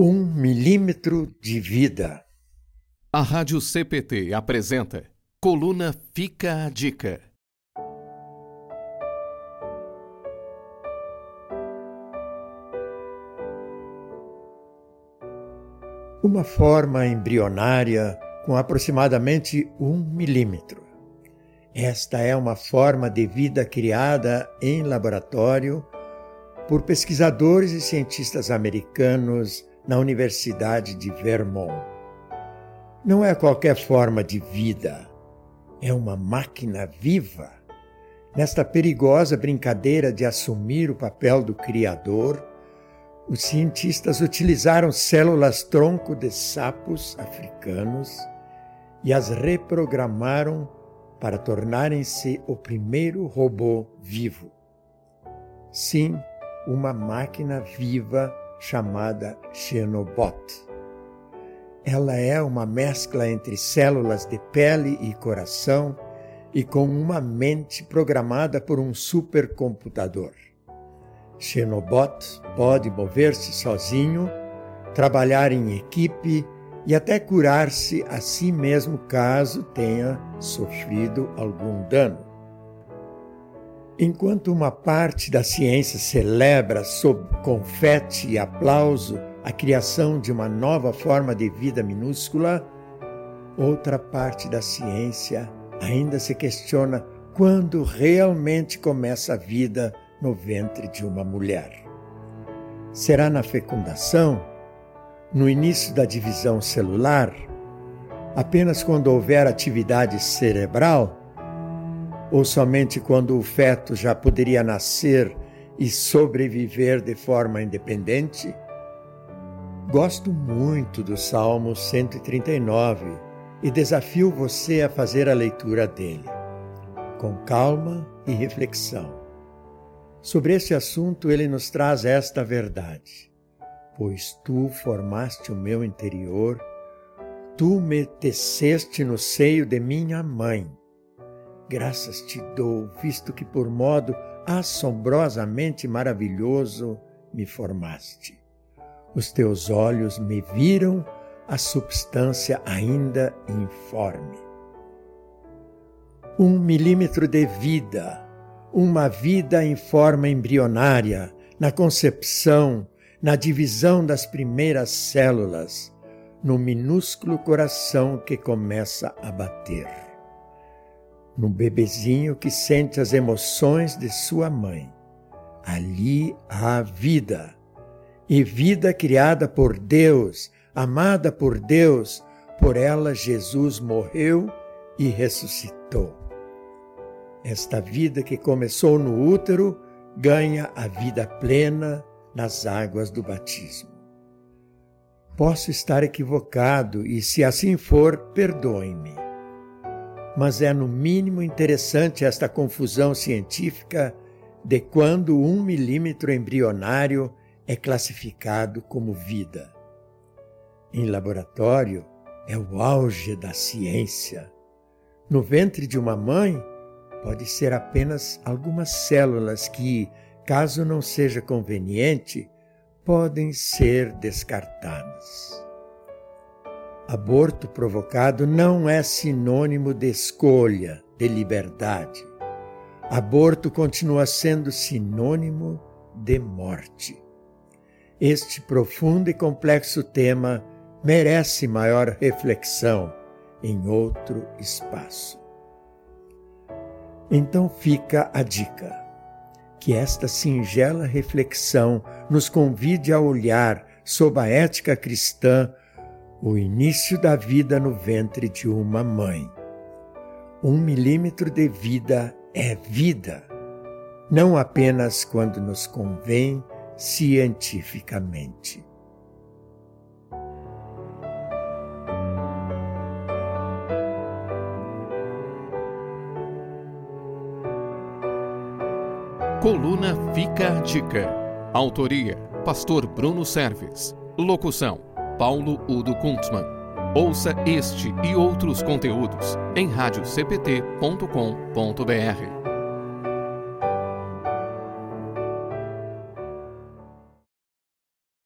Um milímetro de vida. A Rádio CPT apresenta Coluna Fica a Dica. Uma forma embrionária com aproximadamente um milímetro. Esta é uma forma de vida criada em laboratório por pesquisadores e cientistas americanos na Universidade de Vermont. Não é qualquer forma de vida, é uma máquina viva. Nesta perigosa brincadeira de assumir o papel do Criador, os cientistas utilizaram células tronco de sapos africanos e as reprogramaram para tornarem-se o primeiro robô vivo. Sim, uma máquina viva chamada Xenobot. Ela é uma mescla entre células de pele e coração e com uma mente programada por um supercomputador. Xenobot pode mover-se sozinho, trabalhar em equipe e até curar-se a si mesmo caso tenha sofrido algum dano. Enquanto uma parte da ciência celebra sob confete e aplauso a criação de uma nova forma de vida minúscula, outra parte da ciência ainda se questiona quando realmente começa a vida no ventre de uma mulher. Será na fecundação? No início da divisão celular? Apenas quando houver atividade cerebral? Ou somente quando o feto já poderia nascer e sobreviver de forma independente? Gosto muito do Salmo 139 e desafio você a fazer a leitura dele, com calma e reflexão. Sobre esse assunto, ele nos traz esta verdade: Pois tu formaste o meu interior, tu me teceste no seio de minha mãe Graças te dou, visto que por modo assombrosamente maravilhoso me formaste. Os teus olhos me viram a substância ainda informe. Um milímetro de vida, uma vida em forma embrionária, na concepção, na divisão das primeiras células, no minúsculo coração que começa a bater no bebezinho que sente as emoções de sua mãe. Ali há vida. E vida criada por Deus, amada por Deus, por ela Jesus morreu e ressuscitou. Esta vida que começou no útero ganha a vida plena nas águas do batismo. Posso estar equivocado e, se assim for, perdoe-me mas é no mínimo interessante esta confusão científica de quando um milímetro embrionário é classificado como vida. Em laboratório, é o auge da ciência. No ventre de uma mãe, pode ser apenas algumas células que, caso não seja conveniente, podem ser descartadas. Aborto provocado não é sinônimo de escolha, de liberdade. Aborto continua sendo sinônimo de morte. Este profundo e complexo tema merece maior reflexão em outro espaço. Então fica a dica: que esta singela reflexão nos convide a olhar sob a ética cristã o início da vida no ventre de uma mãe. Um milímetro de vida é vida, não apenas quando nos convém cientificamente. Coluna Fica a Dica. Autoria: Pastor Bruno Serves. Locução: Paulo Udo Kuntzmann. Ouça este e outros conteúdos em radiocpt.com.br.